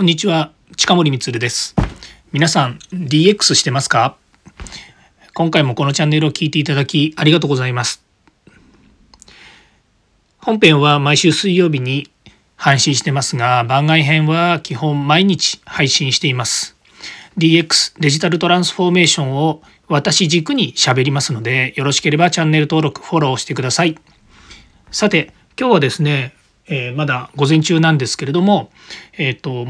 こんにちは近森光です。皆さん DX してますか？今回もこのチャンネルを聞いていただきありがとうございます。本編は毎週水曜日に配信してますが、番外編は基本毎日配信しています。DX デジタルトランスフォーメーションを私軸に喋りますので、よろしければチャンネル登録、フォローしてください。さて、今日はですね、えー、まだ午前中なんですけれども、えっ、ー、と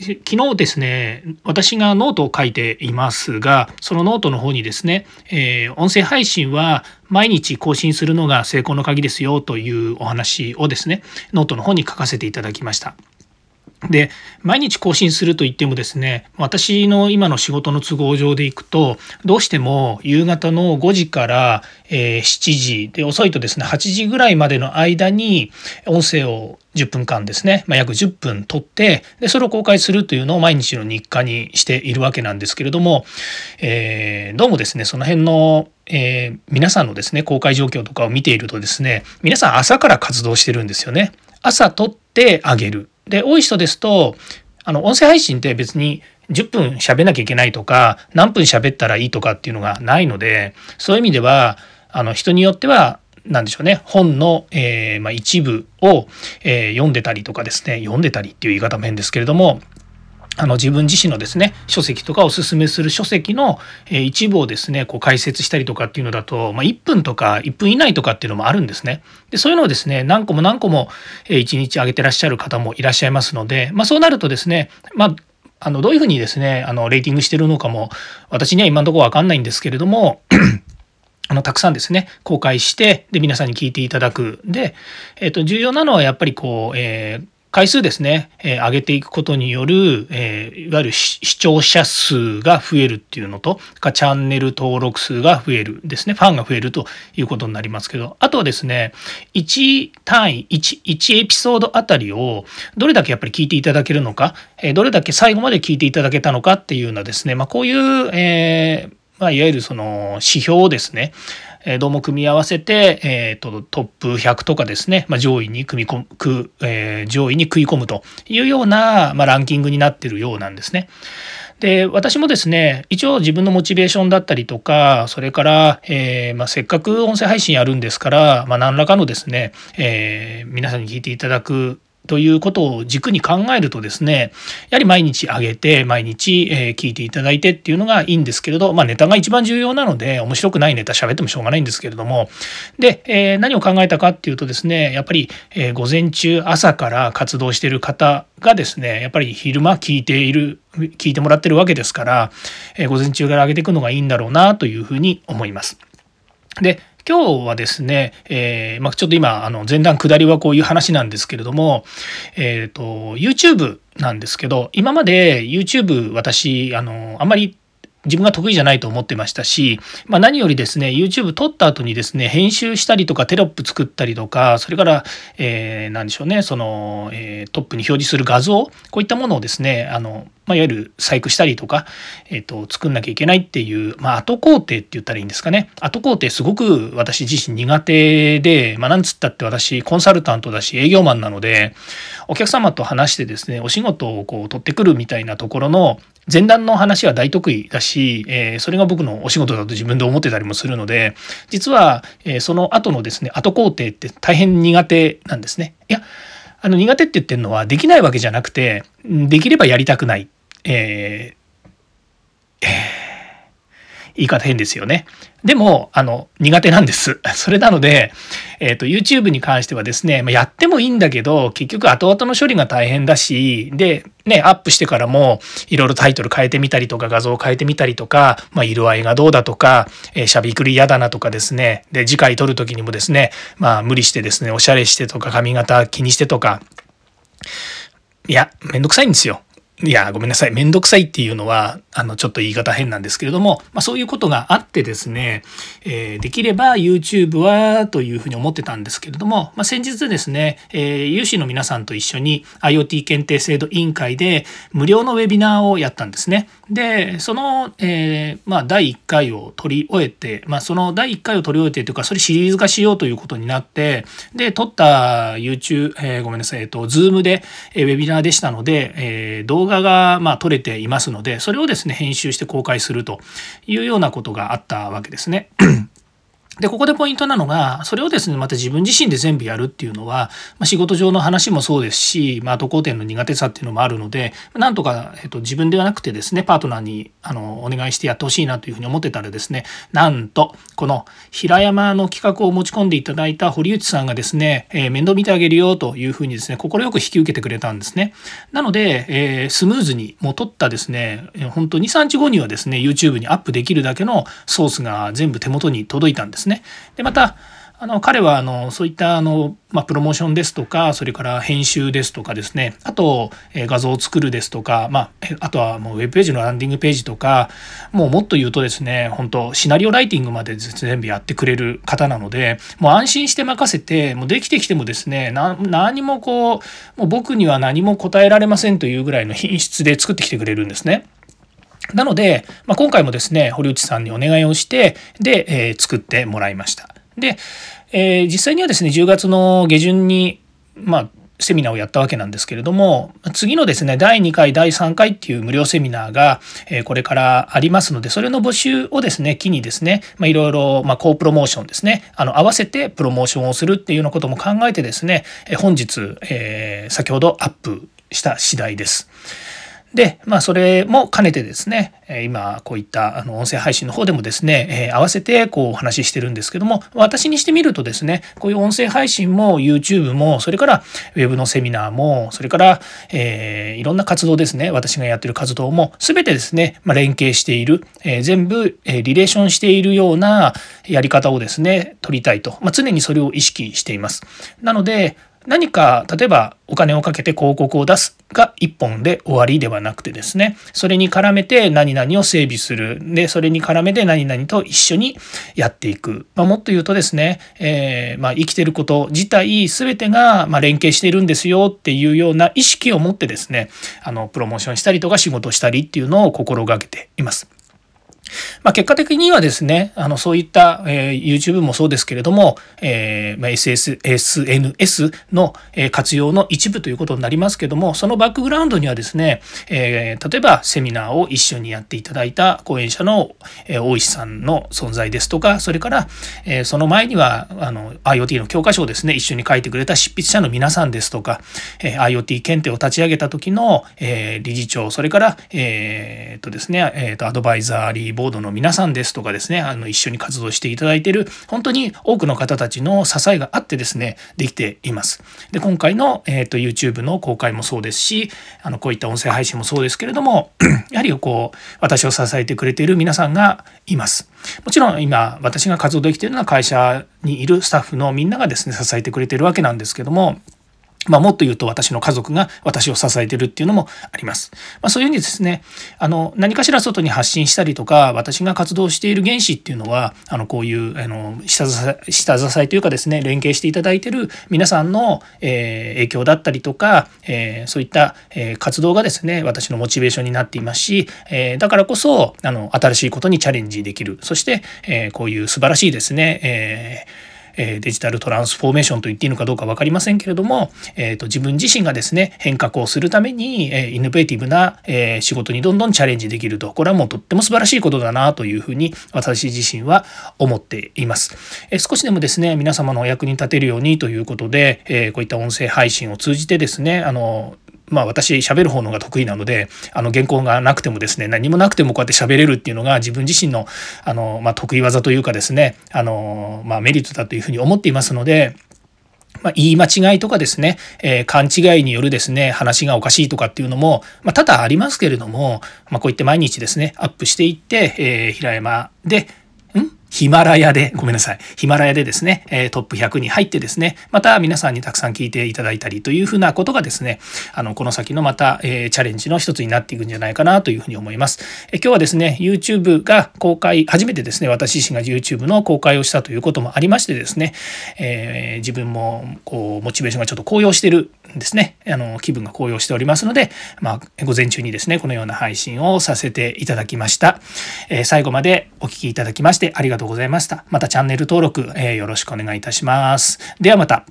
昨日ですね私がノートを書いていますがそのノートの方にですね、えー、音声配信は毎日更新するのが成功の鍵ですよというお話をですねノートの方に書かせていただきました。で毎日更新すると言ってもですね私の今の仕事の都合上でいくとどうしても夕方の5時から、え、7時で遅いとですね8時ぐらいまでの間に音声を10分間ですね、まあ、約10分撮ってでそれを公開するというのを毎日の日課にしているわけなんですけれども、えー、どうもですねその辺のえー、皆さんのですね公開状況とかを見ているとですね皆さん朝から活動してるんですよね。朝撮ってあげるで、多い人ですと、あの、音声配信って別に10分喋んなきゃいけないとか、何分喋ったらいいとかっていうのがないので、そういう意味では、あの、人によっては、何でしょうね本の、えーまあ、一部を、えー、読んでたりとかですね読んでたりっていう言い方も変ですけれどもあの自分自身のですね書籍とかおすすめする書籍の、一部をですねこう解説したりとかっていうのだと、まあ、1分とか1分以内とかっていうのもあるんですね。でそういうのをですね何個も何個も、1日上げてらっしゃる方もいらっしゃいますので、まあ、そうなるとですね、まあ、あのどういうふうにですねあのレーティングしてるのかも私には今のところ分かんないんですけれども あのたくさんですね公開してで皆さんに聞いていただくで、えー、と重要なのはやっぱりこう、えー回数ですね、えー、上げていくことによる、えー、いわゆる視聴者数が増えるっていうのとかチャンネル登録数が増えるですね。ファンが増えるということになりますけど。あとはですね1単位 1, 1エピソードあたりをどれだけやっぱり聞いていただけるのか、えー、どれだけ最後まで聞いていただけたのかっていうようなですね、まあ、こういう、えーまあ、いわゆるその指標をですねえどうも組み合わせて、えーと、トップ100とかですね、まあ、上位に組み込む、えー、上位に食い込むというような、まあ、ランキングになってるようなんですね。で私もですね一応自分のモチベーションだったりとかそれから、えー、まあ、せっかく音声配信やるんですから、まあ、何らかのですね、え、皆さんに聞いていただくということを軸に考えるとですねやはり毎日上げて毎日、え聞いていただいてっていうのがいいんですけれど、まあ、ネタが一番重要なので面白くないネタ喋ってもしょうがないんですけれどもで、え、何を考えたかっていうとですねやっぱり、え、午前中朝から活動している方がですねやっぱり昼間聞いている聞いてもらってるわけですから、え、午前中から上げていくのがいいんだろうなというふうに思います。で今日はですね、えー、まあ、ちょっと今あの前段下りはこういう話なんですけれども、えーと、YouTube なんですけど今まで YouTube 私あのあんまり自分が得意じゃないと思ってましたし、まあ、何よりですね YouTube 撮った後にですね編集したりとかテロップ作ったりとかそれから、えー、何でしょうねその、えー、トップに表示する画像こういったものをですねあのまあ、いわゆる細工したりとか、えーと、作んなきゃいけないっていう、まあ、後工程って言ったらいいんですかね。後工程すごく私自身苦手で、まあ、なんつったって私コンサルタントだし営業マンなのでお客様と話してですねお仕事をこう取ってくるみたいなところの前段の話は大得意だし、えー、それが僕のお仕事だと自分で思ってたりもするので実は、えー、その後のですね後工程って大変苦手なんですね。いやあの苦手って言ってるのはできないわけじゃなくてできればやりたくないえー、言い方変ですよね。でも、あの、苦手なんです。それなので、えっ、ー、と、YouTube に関してはですね、まあ、やってもいいんだけど、結局後々の処理が大変だし、で、ね、アップしてからも、いろいろタイトル変えてみたりとか、画像を変えてみたりとか、まあ、色合いがどうだとか、えー、しゃべくり嫌だなとかですね、で、次回撮る時にもですね、まあ、無理してですね、おしゃれしてとか、髪型気にしてとか、いや、めんどくさいんですよ。いや、ごめんなさい。めんどくさいっていうのは、あの、ちょっと言い方変なんですけれども、まあ、そういうことがあってですね、えー、できれば YouTube はというふうに思ってたんですけれども、まあ、先日ですね、えー、有志の皆さんと一緒に IoT 検定制度委員会で無料のウェビナーをやったんですね。で、その、えー、まあ、第1回を取り終えて、まあ、その第1回を取り終えてというか、それシリーズ化しようということになって、で、撮った YouTube、えー、ごめんなさい、えっ、と、Zoom で、えー、ウェビナーでしたので、えー、動画画がまあ撮れていますのでそれをですね編集して公開するというようなことがあったわけですね。で、ここでポイントなのが、それをですね、また自分自身で全部やるっていうのは、まあ、仕事上の話もそうですし、まあ、渡航点の苦手さっていうのもあるので、なんとか、えっと、自分ではなくてですね、パートナーに、あの、お願いしてやってほしいなというふうに思ってたらですね、なんと、この平山の企画を持ち込んでいただいた堀内さんがですね、えー、面倒見てあげるよというふうにですね、快く引き受けてくれたんですね。なので、えー、スムーズに、もう撮ったですね、本当2、3日後にはですね、YouTube にアップできるだけのソースが全部手元に届いたんですですね。でまたあの彼はあのそういったあの、まあ、プロモーションですとかそれから編集ですとかですねあと、え画像を作るですとか、まあ、あとはもうウェブページのランディングページとかもうもっと言うとですね本当シナリオライティングまで全部やってくれる方なのでもう安心して任せてもうできてきてもですね何もこうもう僕には何も答えられませんというぐらいの品質で作ってきてくれるんですね。なので、まあ、今回もですね堀内さんにお願いをしてで、えー、作ってもらいました。で、えー、実際にはですね10月の下旬にまあセミナーをやったわけなんですけれども次のですね第2回第3回っていう無料セミナーが、えこれからありますのでそれの募集をですね機にですねいろいろコープロモーションですねあの合わせてプロモーションをするっていうようなことも考えてですね本日、えー、先ほどアップした次第です。で、まあ、それも兼ねてですね、今、こういったあの音声配信の方でもですね、え合わせてこうお話ししてるんですけども、私にしてみるとですね、こういう音声配信も YouTube も、それからウェブのセミナーも、それから、えー、いろんな活動ですね、私がやってる活動も、全てですね、まあ、連携している、えー、全部、えリレーションしているようなやり方をですね、取りたいと、まあ、常にそれを意識しています。なので、何か例えばお金をかけて広告を出すが一本で終わりではなくてですね。それに絡めて何々を整備する。でそれに絡めて何々と一緒にやっていく、まあ、もっと言うとですね、えー、まあ、生きてること自体全てがま連携しているんですよっていうような意識を持ってですねあのプロモーションしたりとか仕事したりっていうのを心がけています。まあ、結果的にはですね、あの、そういった、えー、YouTube もそうですけれども、えー、まあ、SS、SNS の、えー、活用の一部ということになりますけども、そのバックグラウンドにはですね、えー、例えばセミナーを一緒にやっていただいた講演者の、えー、大石さんの存在ですとか、それから、えー、その前には、あの、IoT の教科書をですね、一緒に書いてくれた執筆者の皆さんですとか、えー、IoT 検定を立ち上げた時の、えー、理事長、それから、えー、っとですね、えー、っと、アドバイザリーボードの皆さんですとかですねあの一緒に活動していただいている本当に多くの方たちの支えがあってですねできています。で今回の、えーと、YouTube の公開もそうですしあのこういった音声配信もそうですけれども やはりこう私を支えてくれている皆さんがいます。もちろん今私が活動できているのは会社にいるスタッフのみんながですね支えてくれているわけなんですけどもまあ、もっと言うと私の家族が私を支えてるっていうのもあります。まあ、そういうふうにですね、あの、何かしら外に発信したりとか、私が活動している原資っていうのは、あの、こういう、あの、下支え、というかですね、連携していただいてる皆さんの、えー、影響だったりとか、えー、そういった、えー、活動がですね、私のモチベーションになっていますし、えだからこそ、あの、新しいことにチャレンジできる。そして、えこういう素晴らしいですね、えーえデジタルトランスフォーメーションと言っていいのかどうか分かりませんけれども、えーと、自分自身がですね変革をするために、えイノベーティブな、え仕事にどんどんチャレンジできるとこれはもうとっても素晴らしいことだなというふうに私自身は思っています。え少しでもですね皆様のお役に立てるようにということで、えこういった音声配信を通じてですねあのまあ私喋る方のが得意なのであの原稿がなくてもですね何もなくてもこうやって喋れるっていうのが自分自身のあの、まあ、得意技というかですねあの、まあ、メリットだというふうに思っていますので。まあ、言い間違いとかですね、えー、勘違いによるですね、話がおかしいとかっていうのも、まあ、多々ありますけれども、まあ、こういって毎日ですね、アップしていって、えー、平山で、ヒマラヤで、ごめんなさい、ヒマラヤでですね、えトップ100に入ってですね、また皆さんにたくさん聞いていただいたりというふうなことがですね、あの、この先のまた、えチャレンジの一つになっていくんじゃないかなというふうに思います。え今日はですね、YouTube が公開、初めてですね、私自身が YouTube の公開をしたということもありましてですね、えー、自分もこう、モチベーションがちょっと高揚してるですね。あの、気分が高揚しておりますので、まあ、午前中にですね、このような配信をさせていただきました。えー、最後までお聴きいただきましてありがとうございました。またチャンネル登録、えー、よろしくお願いいたします。ではまた。